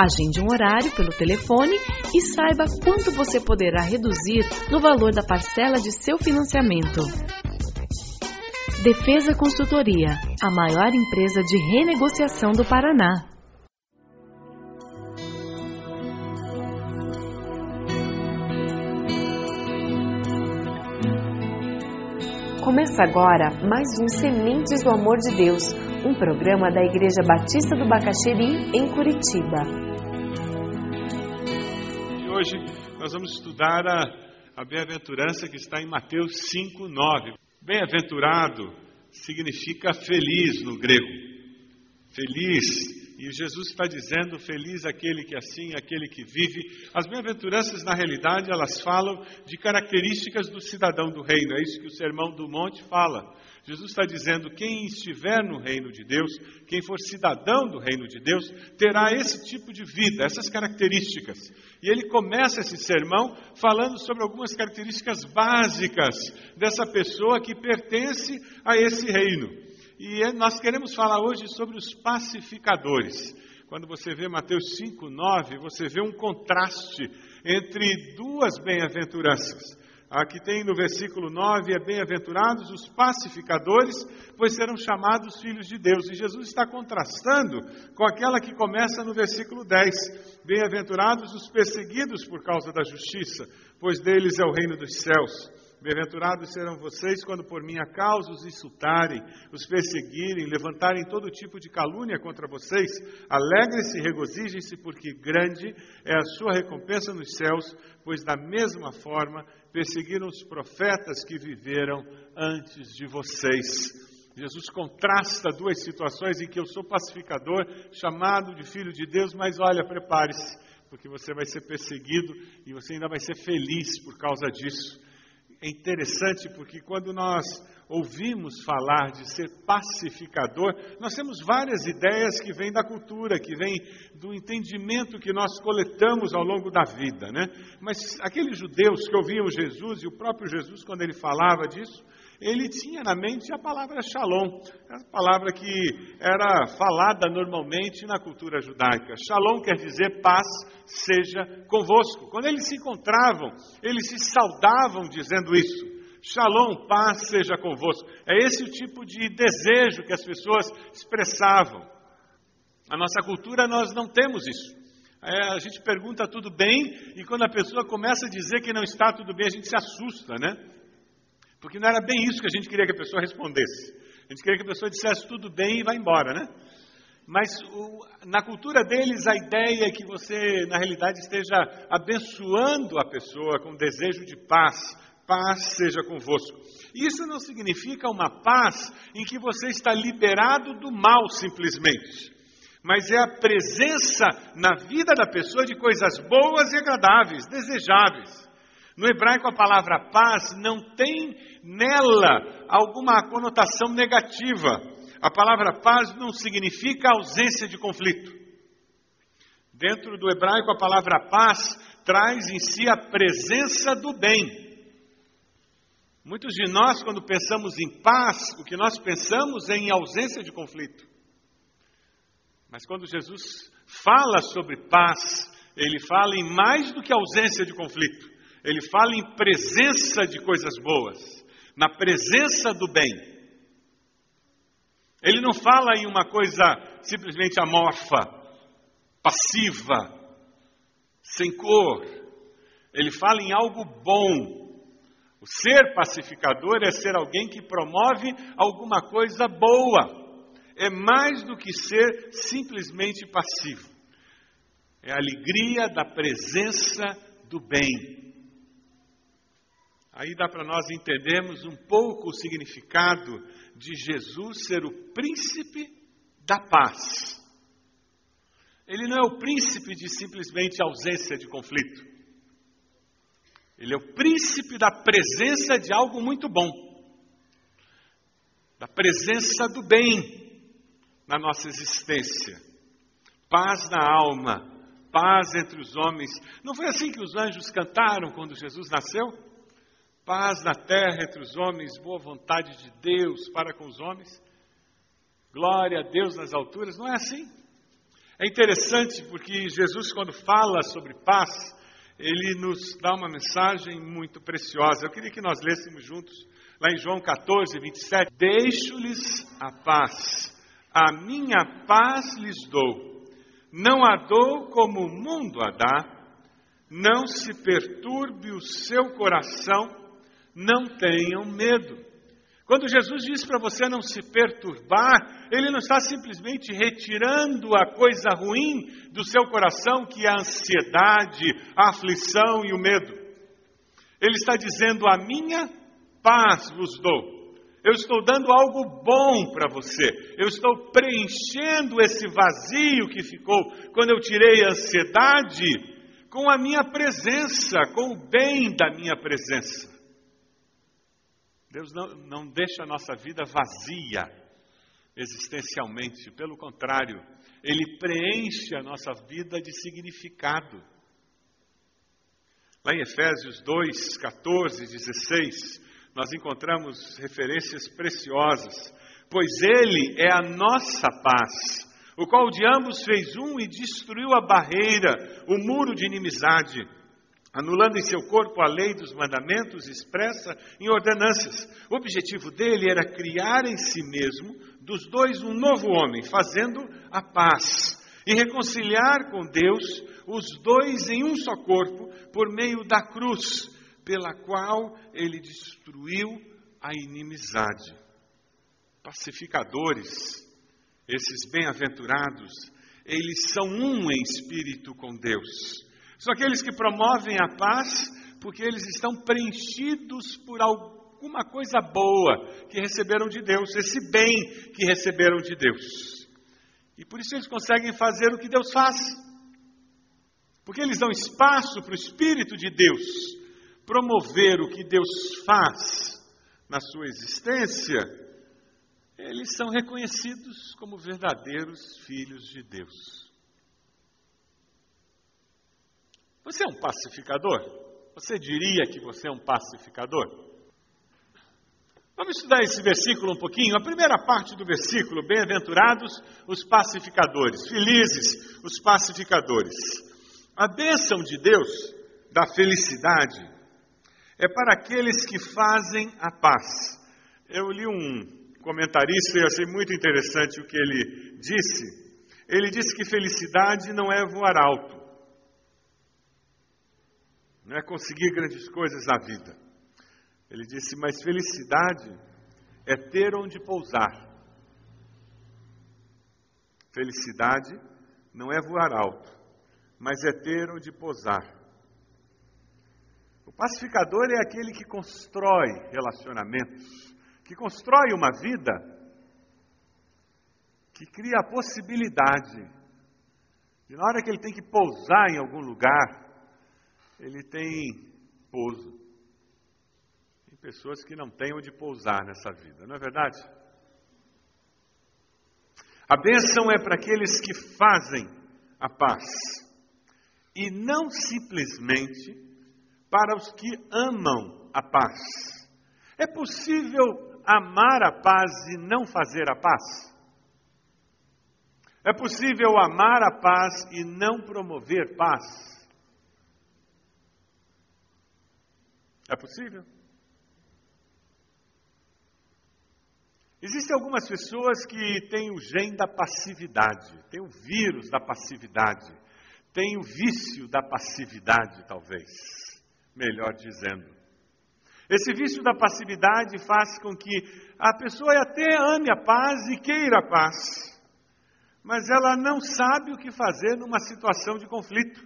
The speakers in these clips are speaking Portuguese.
Agende um horário pelo telefone e saiba quanto você poderá reduzir no valor da parcela de seu financiamento. Defesa Consultoria, a maior empresa de renegociação do Paraná. Começa agora mais um Sementes do Amor de Deus, um programa da Igreja Batista do Bacaxeri, em Curitiba. E hoje nós vamos estudar a, a bem-aventurança que está em Mateus 5, 9. Bem-aventurado significa feliz no grego. Feliz e Jesus está dizendo: feliz aquele que assim, aquele que vive. As bem-aventuranças, na realidade, elas falam de características do cidadão do reino. É isso que o Sermão do Monte fala. Jesus está dizendo: quem estiver no reino de Deus, quem for cidadão do reino de Deus, terá esse tipo de vida, essas características. E ele começa esse sermão falando sobre algumas características básicas dessa pessoa que pertence a esse reino. E é, nós queremos falar hoje sobre os pacificadores. Quando você vê Mateus 5, 9, você vê um contraste entre duas bem-aventuranças. Aqui tem no versículo 9: é bem-aventurados os pacificadores, pois serão chamados filhos de Deus. E Jesus está contrastando com aquela que começa no versículo 10: bem-aventurados os perseguidos por causa da justiça, pois deles é o reino dos céus. Bem-aventurados serão vocês quando por minha causa os insultarem, os perseguirem, levantarem todo tipo de calúnia contra vocês. Alegrem-se e regozijem-se, porque grande é a sua recompensa nos céus, pois da mesma forma perseguiram os profetas que viveram antes de vocês. Jesus contrasta duas situações em que eu sou pacificador, chamado de filho de Deus, mas olha, prepare-se, porque você vai ser perseguido e você ainda vai ser feliz por causa disso é interessante porque quando nós ouvimos falar de ser pacificador, nós temos várias ideias que vêm da cultura, que vêm do entendimento que nós coletamos ao longo da vida, né? Mas aqueles judeus que ouviam Jesus e o próprio Jesus quando ele falava disso, ele tinha na mente a palavra shalom, a palavra que era falada normalmente na cultura judaica. Shalom quer dizer paz seja convosco. Quando eles se encontravam, eles se saudavam dizendo isso. Shalom, paz seja convosco. É esse o tipo de desejo que as pessoas expressavam. A nossa cultura nós não temos isso. É, a gente pergunta tudo bem e quando a pessoa começa a dizer que não está tudo bem, a gente se assusta, né? Porque não era bem isso que a gente queria que a pessoa respondesse. A gente queria que a pessoa dissesse tudo bem e vá embora, né? Mas o, na cultura deles, a ideia é que você, na realidade, esteja abençoando a pessoa com desejo de paz. Paz seja convosco. Isso não significa uma paz em que você está liberado do mal simplesmente. Mas é a presença na vida da pessoa de coisas boas e agradáveis, desejáveis. No hebraico, a palavra paz não tem nela alguma conotação negativa. A palavra paz não significa ausência de conflito. Dentro do hebraico, a palavra paz traz em si a presença do bem. Muitos de nós, quando pensamos em paz, o que nós pensamos é em ausência de conflito. Mas quando Jesus fala sobre paz, ele fala em mais do que ausência de conflito. Ele fala em presença de coisas boas, na presença do bem. Ele não fala em uma coisa simplesmente amorfa, passiva, sem cor. Ele fala em algo bom. O ser pacificador é ser alguém que promove alguma coisa boa. É mais do que ser simplesmente passivo. É a alegria da presença do bem. Aí dá para nós entendermos um pouco o significado de Jesus ser o príncipe da paz. Ele não é o príncipe de simplesmente ausência de conflito. Ele é o príncipe da presença de algo muito bom, da presença do bem na nossa existência, paz na alma, paz entre os homens. Não foi assim que os anjos cantaram quando Jesus nasceu? Paz na terra entre os homens, boa vontade de Deus para com os homens. Glória a Deus nas alturas. Não é assim? É interessante porque Jesus, quando fala sobre paz, ele nos dá uma mensagem muito preciosa. Eu queria que nós lêssemos juntos, lá em João 14, 27. Deixo-lhes a paz, a minha paz lhes dou. Não a dou como o mundo a dá. Não se perturbe o seu coração, não tenham medo. Quando Jesus diz para você não se perturbar, ele não está simplesmente retirando a coisa ruim do seu coração, que é a ansiedade, a aflição e o medo. Ele está dizendo: A minha paz vos dou. Eu estou dando algo bom para você. Eu estou preenchendo esse vazio que ficou quando eu tirei a ansiedade com a minha presença, com o bem da minha presença. Deus não, não deixa a nossa vida vazia existencialmente, pelo contrário, Ele preenche a nossa vida de significado. Lá em Efésios 2, 14, 16, nós encontramos referências preciosas, pois Ele é a nossa paz, o qual de ambos fez um e destruiu a barreira, o muro de inimizade anulando em seu corpo a lei dos mandamentos expressa em ordenanças. O objetivo dele era criar em si mesmo, dos dois, um novo homem, fazendo a paz e reconciliar com Deus os dois em um só corpo por meio da cruz, pela qual ele destruiu a inimizade. Pacificadores, esses bem-aventurados, eles são um em espírito com Deus são aqueles que promovem a paz porque eles estão preenchidos por alguma coisa boa que receberam de Deus, esse bem que receberam de Deus. E por isso eles conseguem fazer o que Deus faz. Porque eles dão espaço para o Espírito de Deus promover o que Deus faz na sua existência, eles são reconhecidos como verdadeiros filhos de Deus. Você é um pacificador? Você diria que você é um pacificador? Vamos estudar esse versículo um pouquinho. A primeira parte do versículo: Bem-aventurados os pacificadores, felizes os pacificadores. A bênção de Deus da felicidade é para aqueles que fazem a paz. Eu li um comentarista e achei muito interessante o que ele disse. Ele disse que felicidade não é voar alto não é conseguir grandes coisas na vida. Ele disse: Mas felicidade é ter onde pousar. Felicidade não é voar alto, mas é ter onde pousar. O pacificador é aquele que constrói relacionamentos, que constrói uma vida, que cria a possibilidade de, na hora que ele tem que pousar em algum lugar, ele tem pouso. Tem pessoas que não têm onde pousar nessa vida, não é verdade? A bênção é para aqueles que fazem a paz e não simplesmente para os que amam a paz. É possível amar a paz e não fazer a paz? É possível amar a paz e não promover paz? É possível? Existem algumas pessoas que têm o gene da passividade, têm o vírus da passividade, têm o vício da passividade, talvez, melhor dizendo. Esse vício da passividade faz com que a pessoa até ame a paz e queira a paz, mas ela não sabe o que fazer numa situação de conflito.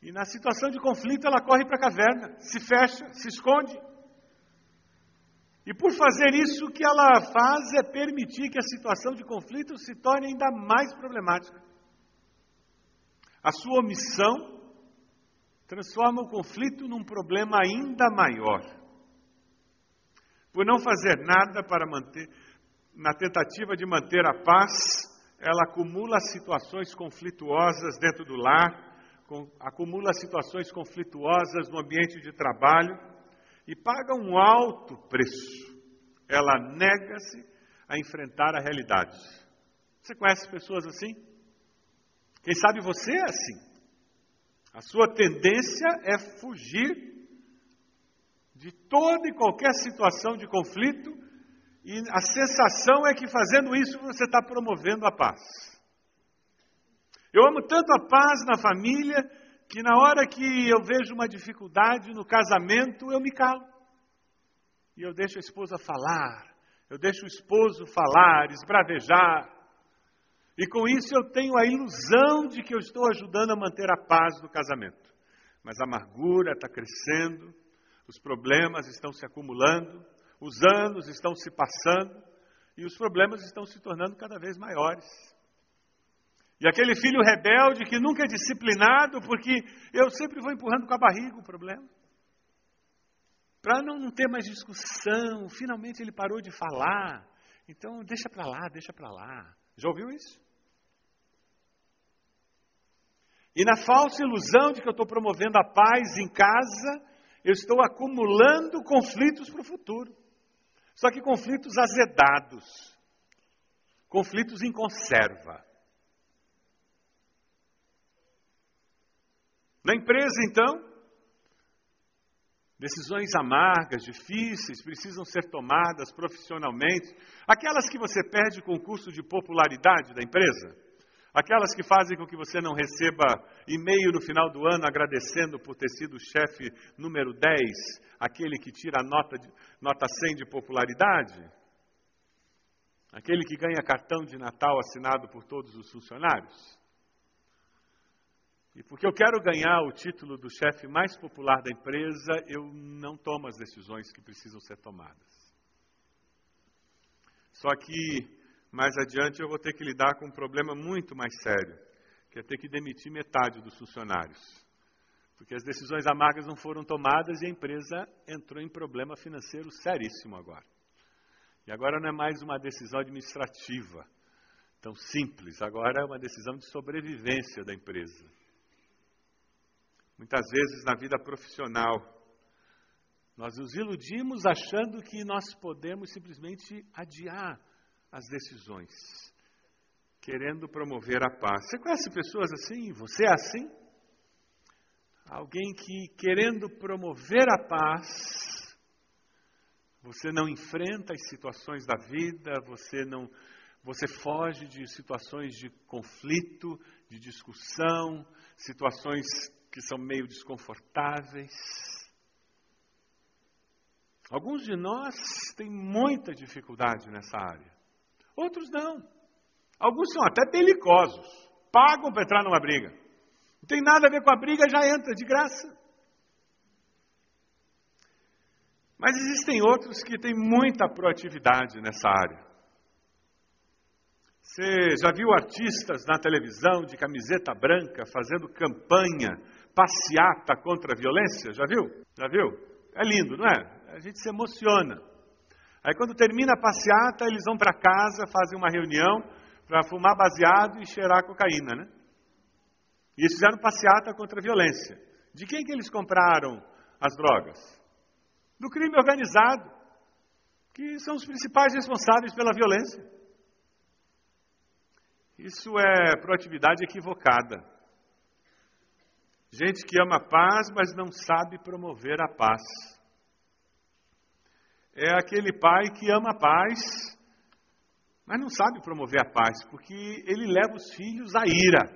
E na situação de conflito ela corre para a caverna, se fecha, se esconde. E por fazer isso, o que ela faz é permitir que a situação de conflito se torne ainda mais problemática. A sua omissão transforma o conflito num problema ainda maior. Por não fazer nada para manter, na tentativa de manter a paz, ela acumula situações conflituosas dentro do lar, acumula situações conflituosas no ambiente de trabalho e paga um alto preço. Ela nega-se a enfrentar a realidade. Você conhece pessoas assim? Quem sabe você é assim. A sua tendência é fugir de toda e qualquer situação de conflito, e a sensação é que fazendo isso você está promovendo a paz. Eu amo tanto a paz na família que na hora que eu vejo uma dificuldade no casamento, eu me calo. E eu deixo a esposa falar, eu deixo o esposo falar, esbravejar. E com isso eu tenho a ilusão de que eu estou ajudando a manter a paz no casamento. Mas a amargura está crescendo, os problemas estão se acumulando, os anos estão se passando e os problemas estão se tornando cada vez maiores. E aquele filho rebelde que nunca é disciplinado, porque eu sempre vou empurrando com a barriga o problema. Para não, ter mais discussão, finalmente ele parou de falar. Então, deixa para lá, deixa para lá. Já ouviu isso? E na falsa ilusão de que eu estou promovendo a paz em casa, eu estou acumulando conflitos para o futuro. Só que conflitos azedados, conflitos em conserva. Na empresa, então, decisões amargas, difíceis, precisam ser tomadas profissionalmente. Aquelas que você perde com o curso de popularidade da empresa, aquelas que fazem com que você não receba e-mail no final do ano agradecendo por ter sido o chefe número 10, aquele que tira a nota, nota 100 de popularidade, aquele que ganha cartão de Natal assinado por todos os funcionários. E porque eu quero ganhar o título do chefe mais popular da empresa, eu não tomo as decisões que precisam ser tomadas. Só que mais adiante eu vou ter que lidar com um problema muito mais sério, que é ter que demitir metade dos funcionários. Porque as decisões amargas não foram tomadas e a empresa entrou em problema financeiro seríssimo agora. E agora não é mais uma decisão administrativa tão simples, agora é uma decisão de sobrevivência da empresa. Muitas vezes na vida profissional, nós nos iludimos achando que nós podemos simplesmente adiar as decisões, querendo promover a paz. Você conhece pessoas assim? Você é assim? Alguém que, querendo promover a paz, você não enfrenta as situações da vida, você não você foge de situações de conflito, de discussão, situações que são meio desconfortáveis. Alguns de nós têm muita dificuldade nessa área, outros não. Alguns são até belicosos, pagam para entrar numa briga. Não tem nada a ver com a briga, já entra de graça. Mas existem outros que têm muita proatividade nessa área. Você já viu artistas na televisão de camiseta branca fazendo campanha passeata contra a violência, já viu? Já viu? É lindo, não é? A gente se emociona. Aí quando termina a passeata, eles vão para casa, fazem uma reunião para fumar baseado e cheirar cocaína, né? E eles fizeram passeata contra a violência. De quem que eles compraram as drogas? do crime organizado, que são os principais responsáveis pela violência. Isso é proatividade equivocada. Gente que ama a paz, mas não sabe promover a paz. É aquele pai que ama a paz, mas não sabe promover a paz, porque ele leva os filhos à ira.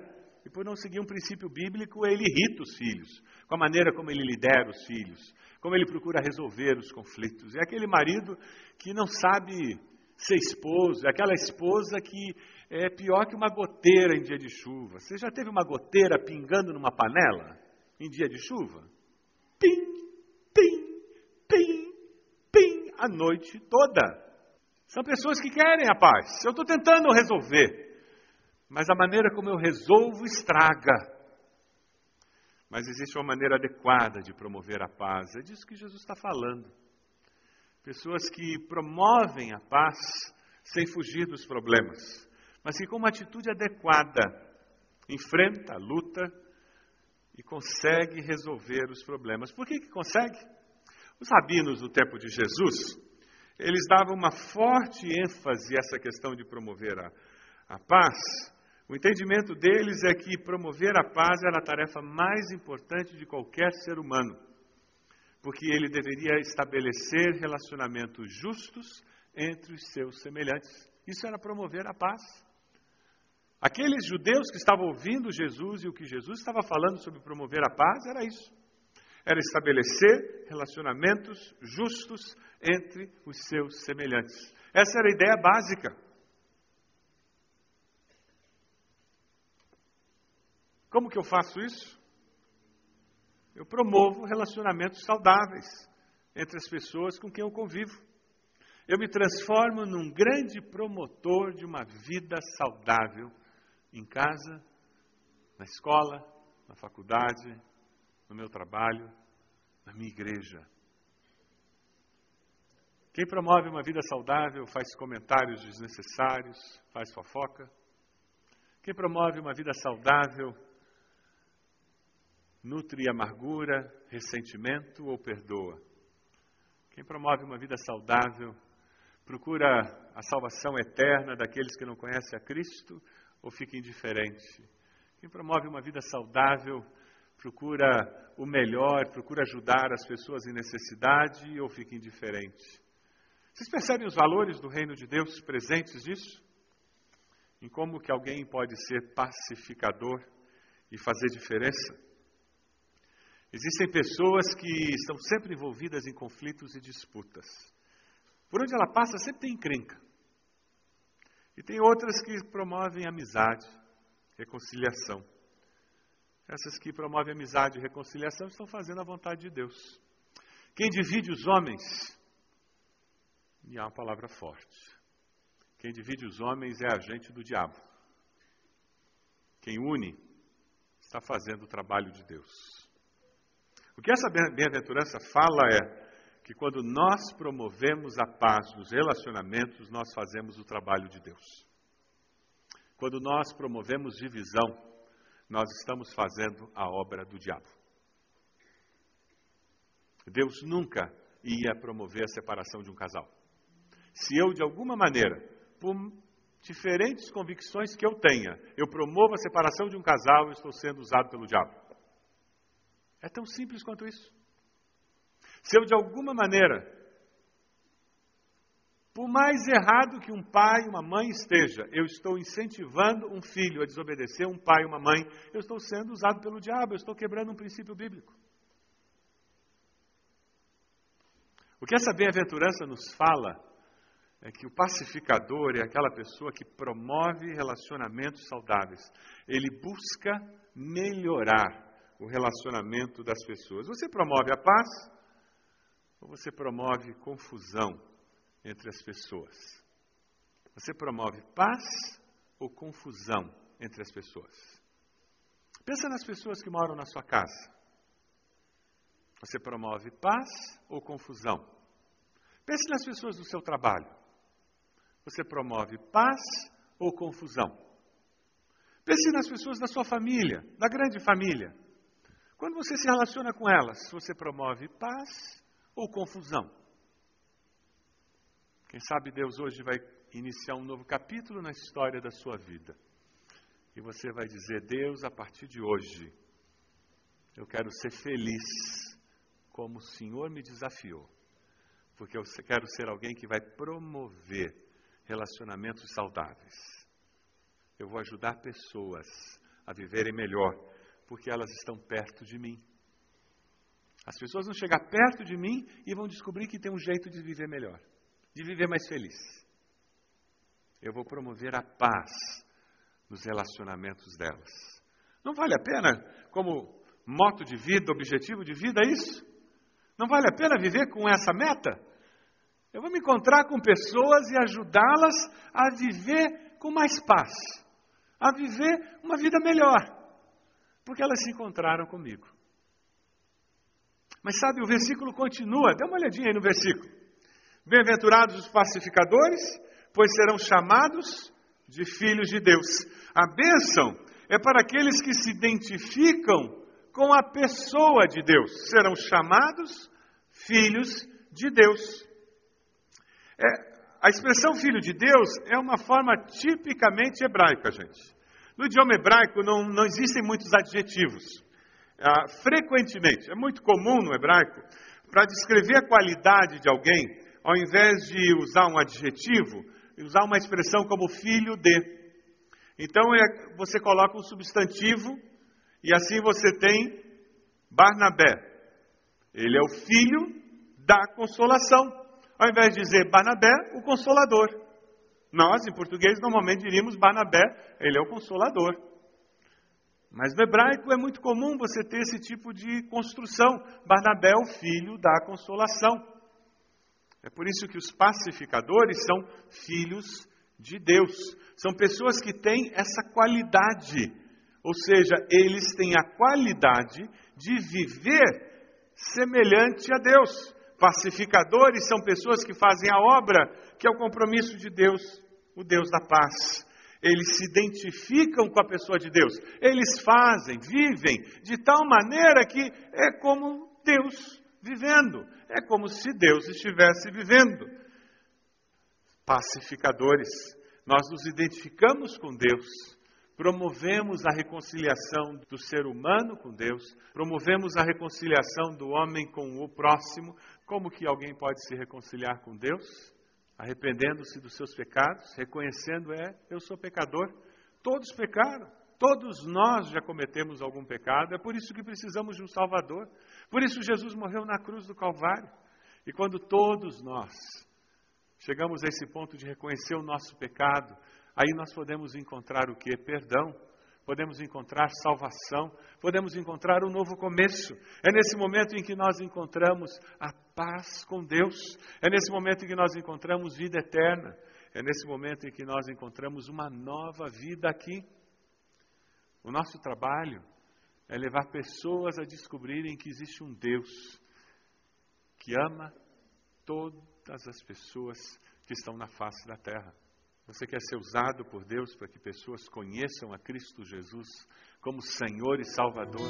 E por não seguir um princípio bíblico, ele irrita os filhos, com a maneira como ele lidera os filhos, como ele procura resolver os conflitos. É aquele marido que não sabe ser esposo, é aquela esposa que é pior que uma goteira em dia de chuva. Você já teve uma goteira pingando numa panela em dia de chuva? Pim, pim, pim, pim, a noite toda. São pessoas que querem a paz. Eu estou tentando resolver, mas a maneira como eu resolvo estraga. Mas existe uma maneira adequada de promover a paz. É disso que Jesus está falando. Pessoas que promovem a paz sem fugir dos problemas, mas que com uma atitude adequada enfrenta luta e consegue resolver os problemas. Por que, que consegue? Os rabinos do tempo de Jesus, eles davam uma forte ênfase a essa questão de promover a, a paz, o entendimento deles é que promover a paz era a tarefa mais importante de qualquer ser humano, porque ele deveria estabelecer relacionamentos justos entre os seus semelhantes. Isso era promover a paz. Aqueles judeus que estavam ouvindo Jesus e o que Jesus estava falando sobre promover a paz era isso. Era estabelecer relacionamentos justos entre os seus semelhantes. Essa era a ideia básica. Como que eu faço isso? Eu promovo relacionamentos saudáveis entre as pessoas com quem eu convivo. Eu me transformo num grande promotor de uma vida saudável em casa, na escola, na faculdade, no meu trabalho, na minha igreja. Quem promove uma vida saudável faz comentários desnecessários, faz fofoca. Quem promove uma vida saudável nutre amargura, ressentimento ou perdoa. Quem promove uma vida saudável procura a salvação eterna daqueles que não conhecem a Cristo ou fica indiferente. Quem promove uma vida saudável procura o melhor, procura ajudar as pessoas em necessidade ou fica indiferente. Vocês percebem os valores do reino de Deus presentes nisso? Em como que alguém pode ser pacificador e fazer diferença? Existem pessoas que estão sempre envolvidas em conflitos e disputas. Por onde ela passa, sempre tem encrenca. E tem outras que promovem amizade, reconciliação. Essas que promovem amizade e reconciliação estão fazendo a vontade de Deus. Quem divide os homens, e há uma palavra forte. Quem divide os homens é agente do diabo. Quem une está fazendo o trabalho de Deus. O que essa bem-aventurança fala é que quando nós promovemos a paz nos relacionamentos, nós fazemos o trabalho de Deus. Quando nós promovemos divisão, nós estamos fazendo a obra do diabo. Deus nunca ia promover a separação de um casal. Se eu, de alguma maneira, por diferentes convicções que eu tenha, eu promovo a separação de um casal, eu estou sendo usado pelo diabo. É tão simples quanto isso. Se eu, de alguma maneira, por mais errado que um pai uma mãe esteja, eu estou incentivando um filho a desobedecer um pai uma mãe, eu estou sendo usado pelo diabo, eu estou quebrando um princípio bíblico. O que essa bem-aventurança nos fala é que o pacificador é aquela pessoa que promove relacionamentos saudáveis. Ele busca melhorar o relacionamento das pessoas. Você promove a paz ou você promove confusão entre as pessoas? Você promove paz ou confusão entre as pessoas? Pensa nas pessoas que moram na sua casa. Você promove paz ou confusão? Pense nas pessoas do seu trabalho. Você promove paz ou confusão? Pense nas pessoas da sua família, da grande família. Quando você se relaciona com elas, você promove paz ou confusão. Quem sabe Deus hoje vai iniciar um novo capítulo na história da sua vida. E você vai dizer: Deus, a partir de hoje, eu quero ser feliz como o Senhor me desafiou. Porque eu quero ser alguém que vai promover relacionamentos saudáveis. Eu vou ajudar pessoas a viverem melhor, porque elas estão perto de mim. As pessoas vão chegar perto de mim e vão descobrir que tem um jeito de viver melhor, de viver mais feliz. Eu vou promover a paz nos relacionamentos delas. Não vale a pena, como moto de vida, objetivo de vida, é isso? Não vale a pena viver com essa meta? Eu vou me encontrar com pessoas e ajudá-las a viver com mais paz, a viver uma vida melhor, porque elas se encontraram comigo. Mas sabe, o versículo continua, dá uma olhadinha aí no versículo. Bem-aventurados os pacificadores, pois serão chamados de filhos de Deus. A bênção é para aqueles que se identificam com a pessoa de Deus, serão chamados filhos de Deus. É, a expressão filho de Deus é uma forma tipicamente hebraica, gente. No idioma hebraico não, não existem muitos adjetivos. Ah, frequentemente, é muito comum no hebraico, para descrever a qualidade de alguém, ao invés de usar um adjetivo, usar uma expressão como filho de. Então é, você coloca um substantivo e assim você tem Barnabé. Ele é o filho da consolação. Ao invés de dizer Barnabé, o consolador. Nós, em português, normalmente diríamos Barnabé, ele é o consolador. Mas no hebraico é muito comum você ter esse tipo de construção. Barnabé é o filho da consolação. É por isso que os pacificadores são filhos de Deus. São pessoas que têm essa qualidade. Ou seja, eles têm a qualidade de viver semelhante a Deus. Pacificadores são pessoas que fazem a obra que é o compromisso de Deus, o Deus da paz. Eles se identificam com a pessoa de Deus. Eles fazem, vivem de tal maneira que é como Deus vivendo. É como se Deus estivesse vivendo. Pacificadores. Nós nos identificamos com Deus promovemos a reconciliação do ser humano com Deus, promovemos a reconciliação do homem com o próximo. Como que alguém pode se reconciliar com Deus? Arrependendo-se dos seus pecados, reconhecendo é, eu sou pecador. Todos pecaram. Todos nós já cometemos algum pecado, é por isso que precisamos de um Salvador. Por isso Jesus morreu na cruz do Calvário. E quando todos nós chegamos a esse ponto de reconhecer o nosso pecado, Aí nós podemos encontrar o que? Perdão. Podemos encontrar salvação, podemos encontrar um novo começo. É nesse momento em que nós encontramos a paz com Deus, é nesse momento em que nós encontramos vida eterna, é nesse momento em que nós encontramos uma nova vida aqui. O nosso trabalho é levar pessoas a descobrirem que existe um Deus que ama todas as pessoas que estão na face da terra. Você quer ser usado por Deus para que pessoas conheçam a Cristo Jesus como Senhor e Salvador?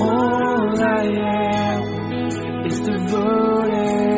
All I am is devoted